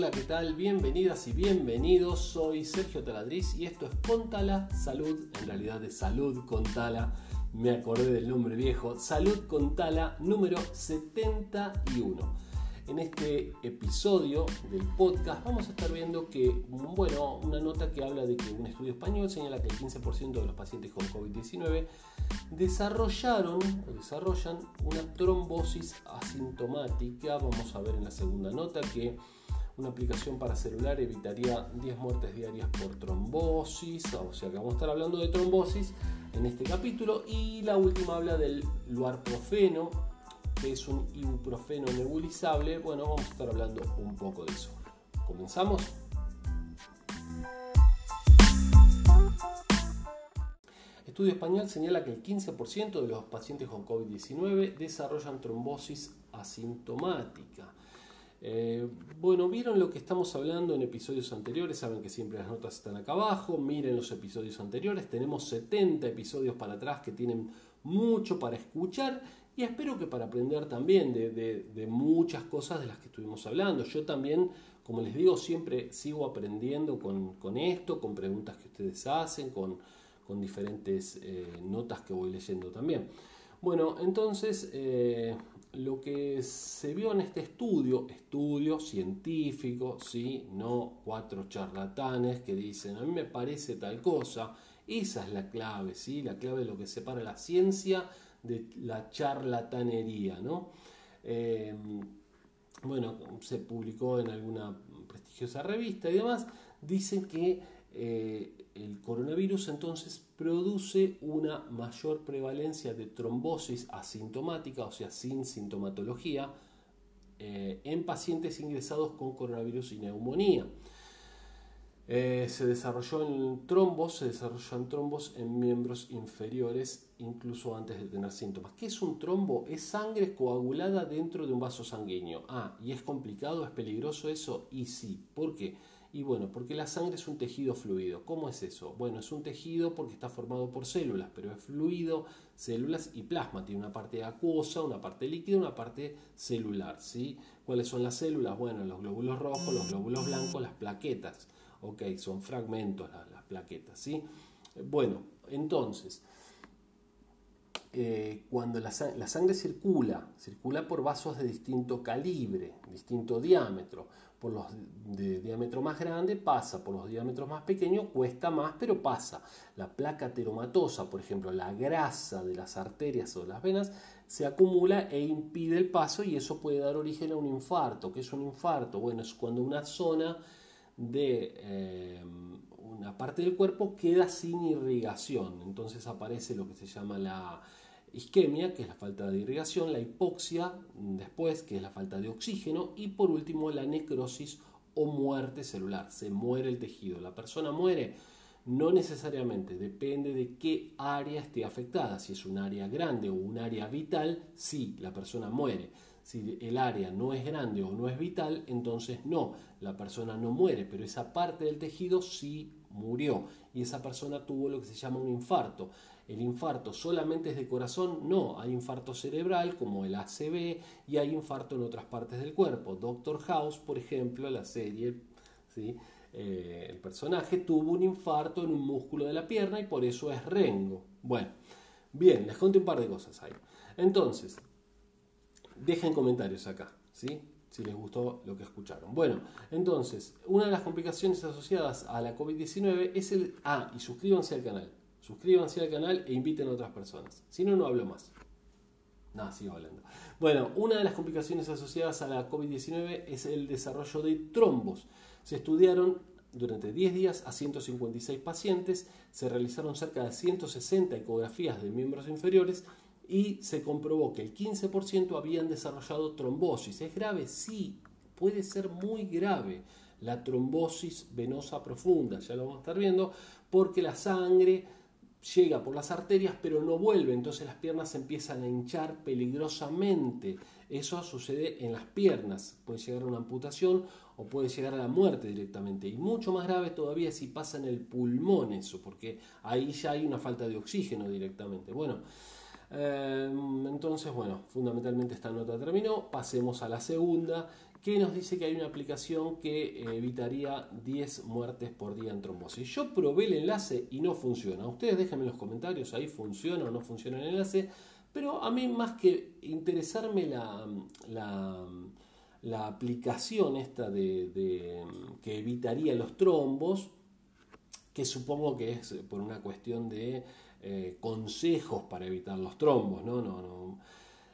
hola, ¿qué tal? Bienvenidas y bienvenidos. Soy Sergio Taladriz y esto es Contala Salud, en realidad de Salud Contala. Me acordé del nombre viejo, Salud Contala número 71. En este episodio del podcast vamos a estar viendo que, bueno, una nota que habla de que un estudio español señala que el 15% de los pacientes con COVID-19 desarrollaron o desarrollan una trombosis asintomática. Vamos a ver en la segunda nota que una aplicación para celular evitaría 10 muertes diarias por trombosis, o sea que vamos a estar hablando de trombosis en este capítulo. Y la última habla del luarprofeno, que es un ibuprofeno nebulizable, bueno, vamos a estar hablando un poco de eso. ¿Comenzamos? Estudio español señala que el 15% de los pacientes con COVID-19 desarrollan trombosis asintomática. Eh, bueno, vieron lo que estamos hablando en episodios anteriores, saben que siempre las notas están acá abajo, miren los episodios anteriores, tenemos 70 episodios para atrás que tienen mucho para escuchar y espero que para aprender también de, muchas cosas de las que estuvimos hablando. Yo también, como les digo, siempre sigo aprendiendo con, esto, con preguntas que ustedes hacen, con, diferentes eh, notas que voy leyendo también. Bueno, entonces eh, lo que se vio en este estudio, estudio científico, ¿sí? no cuatro charlatanes que dicen, a mí me parece tal cosa, esa es la clave, ¿sí? la clave de lo que separa la ciencia de la charlatanería, ¿no? Eh, bueno, se publicó en alguna prestigiosa revista y demás, dicen que eh, el coronavirus entonces produce una mayor prevalencia de trombosis asintomática, o sea, sin sintomatología, eh, en pacientes ingresados con coronavirus y neumonía. Eh, se desarrolló en trombos, se desarrollan trombos en miembros inferiores incluso antes de tener síntomas. ¿Qué es un trombo? Es sangre coagulada dentro de un vaso sanguíneo. Ah, ¿y es complicado? ¿Es peligroso eso? Y sí. ¿Por qué? Y bueno, porque la sangre es un tejido fluido. ¿Cómo es eso? Bueno, es un tejido porque está formado por células, pero es fluido, células y plasma. Tiene una parte acuosa, una parte líquida, una parte celular. ¿sí? ¿Cuáles son las células? Bueno, los glóbulos rojos, los glóbulos blancos, las plaquetas. Ok, son fragmentos las, plaquetas, ¿sí? Bueno, entonces, eh, cuando la, sangre circula, circula por vasos de distinto calibre, distinto diámetro. Por los de diámetro más grande pasa, por los diámetros más pequeños cuesta más, pero pasa. La placa teromatosa, por ejemplo, la grasa de las arterias o de las venas, se acumula e impide el paso y eso puede dar origen a un infarto. ¿Qué es un infarto? Bueno, es cuando una zona de eh, una parte del cuerpo queda sin irrigación. Entonces aparece lo que se llama la isquemia, que es la falta de irrigación, la hipoxia después, que es la falta de oxígeno, y por último la necrosis o muerte celular. Se muere el tejido. La persona muere. No necesariamente, depende de qué área esté afectada. Si es un área grande o un área vital, sí, la persona muere. Si el área no es grande o no es vital, entonces no, la persona no muere, pero esa parte del tejido sí murió y esa persona tuvo lo que se llama un infarto. El infarto solamente es de corazón, no, hay infarto cerebral como el ACV y hay infarto en otras partes del cuerpo. Doctor House, por ejemplo, la serie, ¿sí? Eh, el personaje tuvo un infarto en un músculo de la pierna y por eso es Rengo. Bueno, bien, les conté un par de cosas ahí. Entonces, dejen comentarios acá, ¿sí? Si les gustó lo que escucharon. Bueno, entonces, una de las complicaciones asociadas a la COVID-19 es el... Ah, y suscríbanse al canal. Suscríbanse al canal e inviten a otras personas. Si no, no hablo más. No, sigo hablando. Bueno, una de las complicaciones asociadas a la COVID-19 es el desarrollo de trombos. Se estudiaron durante 10 días a 156 pacientes, se realizaron cerca de 160 ecografías de miembros inferiores y se comprobó que el 15% habían desarrollado trombosis. ¿Es grave? Sí, puede ser muy grave la trombosis venosa profunda, ya lo vamos a estar viendo, porque la sangre llega por las arterias pero no vuelve, entonces las piernas empiezan a hinchar peligrosamente. Eso sucede en las piernas, puede llegar a una amputación o puede llegar a la muerte directamente. Y mucho más grave todavía si pasa en el pulmón eso, porque ahí ya hay una falta de oxígeno directamente. Bueno, entonces, bueno, fundamentalmente esta nota terminó. Pasemos a la segunda, que nos dice que hay una aplicación que evitaría 10 muertes por día en trombosis. Yo probé el enlace y no funciona. Ustedes déjenme en los comentarios ahí funciona o no funciona el enlace. Pero a mí más que interesarme la, la, aplicación esta de, que evitaría los trombos, que supongo que es por una cuestión de eh, consejos para evitar los trombos, ¿no? no, no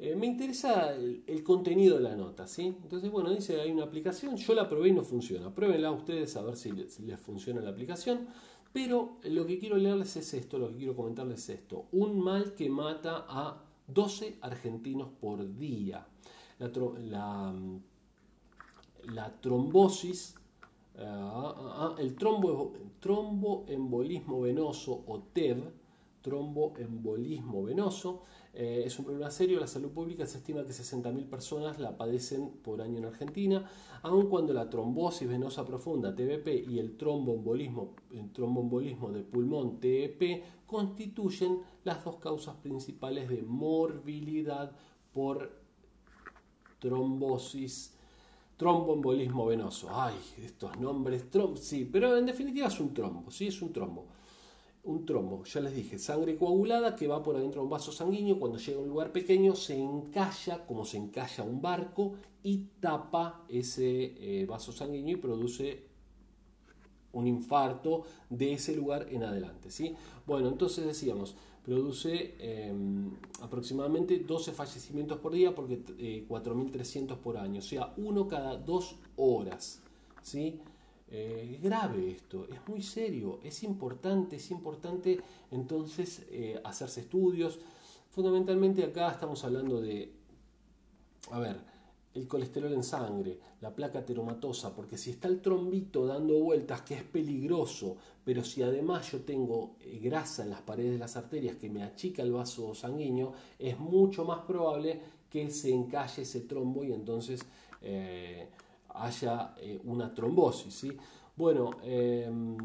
eh, me interesa el, contenido de la nota, ¿sí? Entonces, bueno, dice, hay una aplicación, yo la probé y no funciona. Pruébenla ustedes a ver si les, funciona la aplicación. Pero lo que quiero leerles es esto, lo que quiero comentarles es esto. Un mal que mata a 12 argentinos por día. La, trombosis, ah, ah, ah, el trombo, tromboembolismo venoso o TEV, tromboembolismo venoso, eh, es un problema serio, la salud pública se estima que 60.000 personas la padecen por año en Argentina, aun cuando la trombosis venosa profunda, TBP, y el tromboembolismo, el tromboembolismo de pulmón, TEP, constituyen las dos causas principales de morbilidad por trombosis tromboembolismo venoso. Ay, estos nombres, trom sí, pero en definitiva es un trombo, sí, es un trombo un trombo, ya les dije, sangre coagulada que va por adentro de un vaso sanguíneo, cuando llega a un lugar pequeño se encalla como se encalla un barco y tapa ese eh, vaso sanguíneo y produce un infarto de ese lugar en adelante. ¿sí? Bueno, entonces decíamos, produce em, aproximadamente 12 fallecimientos por día porque 4.300 eh, por año, o sea, uno cada dos horas. ¿sí? Eh, grave esto, es muy serio, es importante, es importante entonces eh, hacerse estudios. Fundamentalmente acá estamos hablando de, a ver, el colesterol en sangre, la placa teromatosa, porque si está el trombito dando vueltas, que es peligroso, pero si además yo tengo eh, grasa en las paredes de las arterias que me achica el vaso sanguíneo, es mucho más probable que se encalle ese trombo y entonces haya eh, una trombosis. ¿sí? Bueno, em,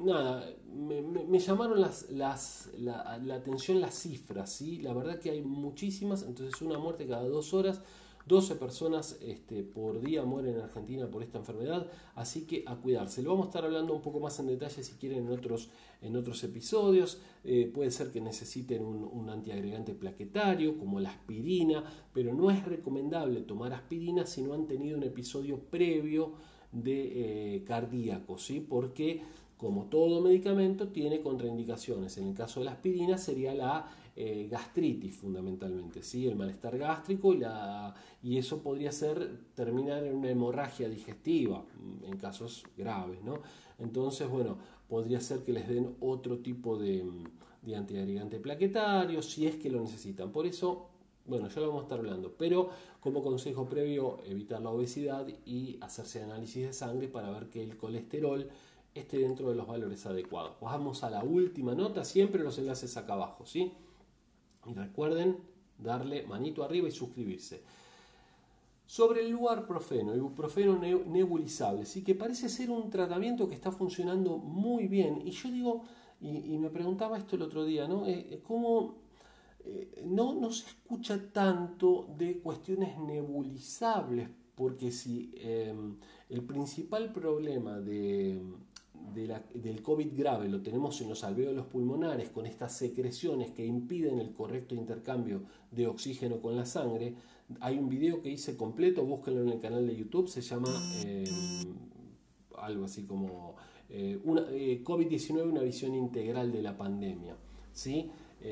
nada, me, llamaron las, las, la, atención las cifras, ¿sí? la verdad que hay muchísimas, entonces una muerte cada dos horas 12 personas este, por día mueren en Argentina por esta enfermedad, así que a cuidarse. Lo vamos a estar hablando un poco más en detalle si quieren en otros, episodios. Eh, puede ser que necesiten un, antiagregante plaquetario como la aspirina, pero no es recomendable tomar aspirina si no han tenido un episodio previo de eh, cardíaco, ¿sí? porque como todo medicamento tiene contraindicaciones. En el caso de la aspirina sería la eh, gastritis fundamentalmente, ¿sí? el malestar gástrico y, la, y eso podría ser terminar en una hemorragia digestiva mm, en casos graves. ¿no? Entonces, bueno, podría ser que les den otro tipo de, mm, de antiagregante plaquetario si es que lo necesitan. Por eso, bueno, ya lo vamos a estar hablando, pero como consejo previo, evitar la obesidad y hacerse análisis de sangre para ver que el colesterol esté dentro de los valores adecuados. Vamos a la última nota, siempre los enlaces acá abajo, ¿sí? Y recuerden darle manito arriba y suscribirse. Sobre el lugar profeno, el profeno nebulizable, sí que parece ser un tratamiento que está funcionando muy bien. Y yo digo, y, me preguntaba esto el otro día, ¿no? Eh, eh, ¿Cómo eh, no, no, se escucha tanto de cuestiones nebulizables? Porque si el principal problema de, del COVID grave lo tenemos en los alvéolos pulmonares con estas secreciones que impiden el correcto intercambio de oxígeno con la sangre. Hay un video que hice completo, búsquenlo en el canal de YouTube, se llama eh, algo así como eh, eh, COVID-19, una visión integral de la pandemia. ¿sí?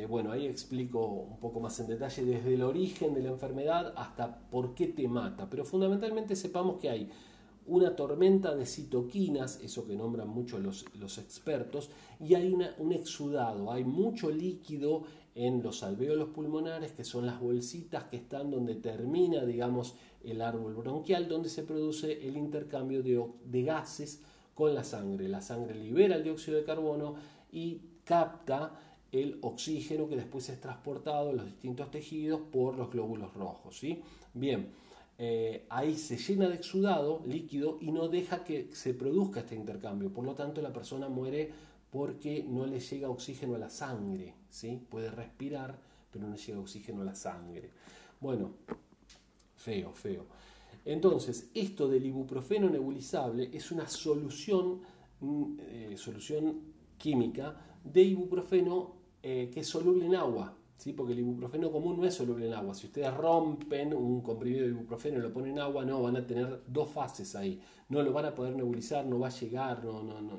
bueno, ahí explico un poco más en detalle desde el origen de la enfermedad hasta por qué te mata, pero fundamentalmente sepamos que hay una tormenta de citoquinas, eso que nombran mucho los, los expertos, y hay un exudado, hay mucho líquido en los alvéolos pulmonares, que son las bolsitas que están donde termina, digamos, el árbol bronquial, donde se produce el intercambio de, de gases con la sangre. La sangre libera el dióxido de carbono y capta el oxígeno que después es transportado en los distintos tejidos por los glóbulos rojos. ¿sí? Bien, eh, ahí se llena de exudado líquido y no deja que se produzca este intercambio. Por lo tanto, la persona muere porque no le llega oxígeno a la sangre. ¿sí? Puede respirar, pero no le llega oxígeno a la sangre. Bueno, feo, feo. Entonces, esto del ibuprofeno nebulizable es una solución, mm, eh, solución química de ibuprofeno eh, que es soluble en agua. ¿Sí? Porque el ibuprofeno común no es soluble en agua. Si ustedes rompen un comprimido de ibuprofeno y lo ponen en agua, no, van a tener dos fases ahí. No lo van a poder nebulizar, no va a llegar, no, no, no,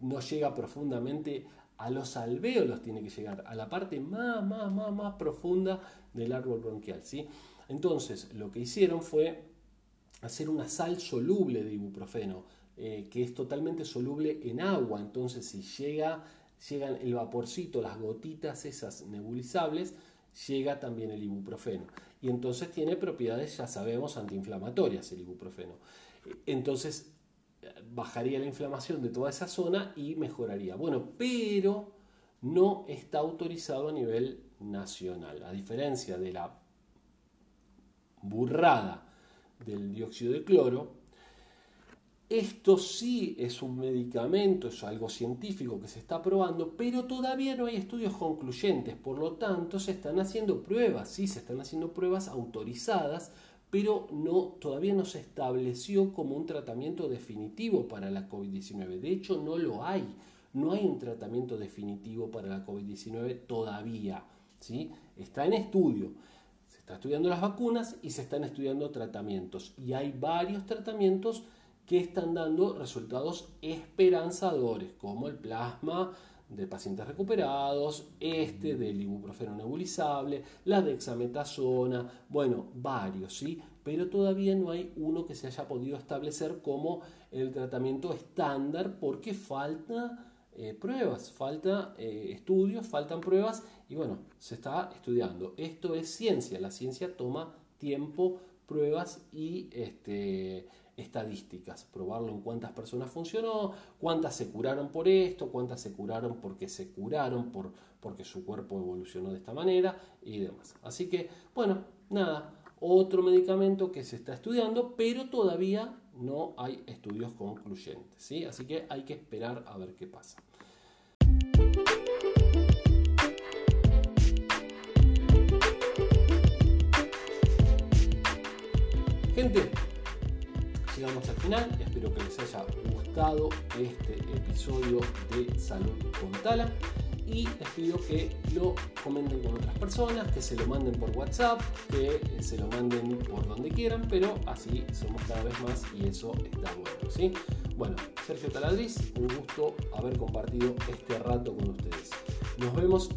no llega profundamente a los alvéolos, tiene que llegar a la parte más, más, más, más profunda del árbol bronquial. ¿sí? Entonces, lo que hicieron fue hacer una sal soluble de ibuprofeno, eh, que es totalmente soluble en agua. Entonces, si llega, llegan el vaporcito, las gotitas esas nebulizables, llega también el ibuprofeno. Y entonces tiene propiedades, ya sabemos, antiinflamatorias el ibuprofeno. Entonces, bajaría la inflamación de toda esa zona y mejoraría. Bueno, pero no está autorizado a nivel nacional, a diferencia de la burrada del dióxido de cloro, esto sí es un medicamento, es algo científico que se está probando, pero todavía no hay estudios concluyentes, por lo tanto se están haciendo pruebas, sí, se están haciendo pruebas autorizadas, pero no, todavía no se estableció como un tratamiento definitivo para la COVID-19. De hecho, no lo hay, no hay un tratamiento definitivo para la COVID-19 todavía, ¿sí? está en estudio está estudiando las vacunas y se están estudiando tratamientos. Y hay varios tratamientos que están dando resultados esperanzadores, como el plasma de pacientes recuperados, este del ibuprofeno nebulizable, la dexametasona, bueno, varios, ¿sí? Pero todavía no hay uno que se haya podido establecer como el tratamiento estándar porque falta eh, pruebas, falta eh, estudios, faltan pruebas y bueno, se está estudiando. Esto es ciencia, la ciencia toma tiempo, pruebas y este, estadísticas, probarlo en cuántas personas funcionó, cuántas se curaron por esto, cuántas se curaron porque se curaron, por, porque su cuerpo evolucionó de esta manera y demás. Así que, bueno, nada, otro medicamento que se está estudiando, pero todavía no hay estudios concluyentes, ¿sí? Así que hay que esperar a ver qué pasa. Gente, llegamos al final, espero que les haya gustado este episodio de Salud con Tala y les pido que lo comenten con otras personas, que se lo manden por WhatsApp, que se lo manden por donde quieran, pero así somos cada vez más y eso está bueno, ¿sí? Bueno, Sergio Taladriz, un gusto haber compartido este rato con ustedes. Nos vemos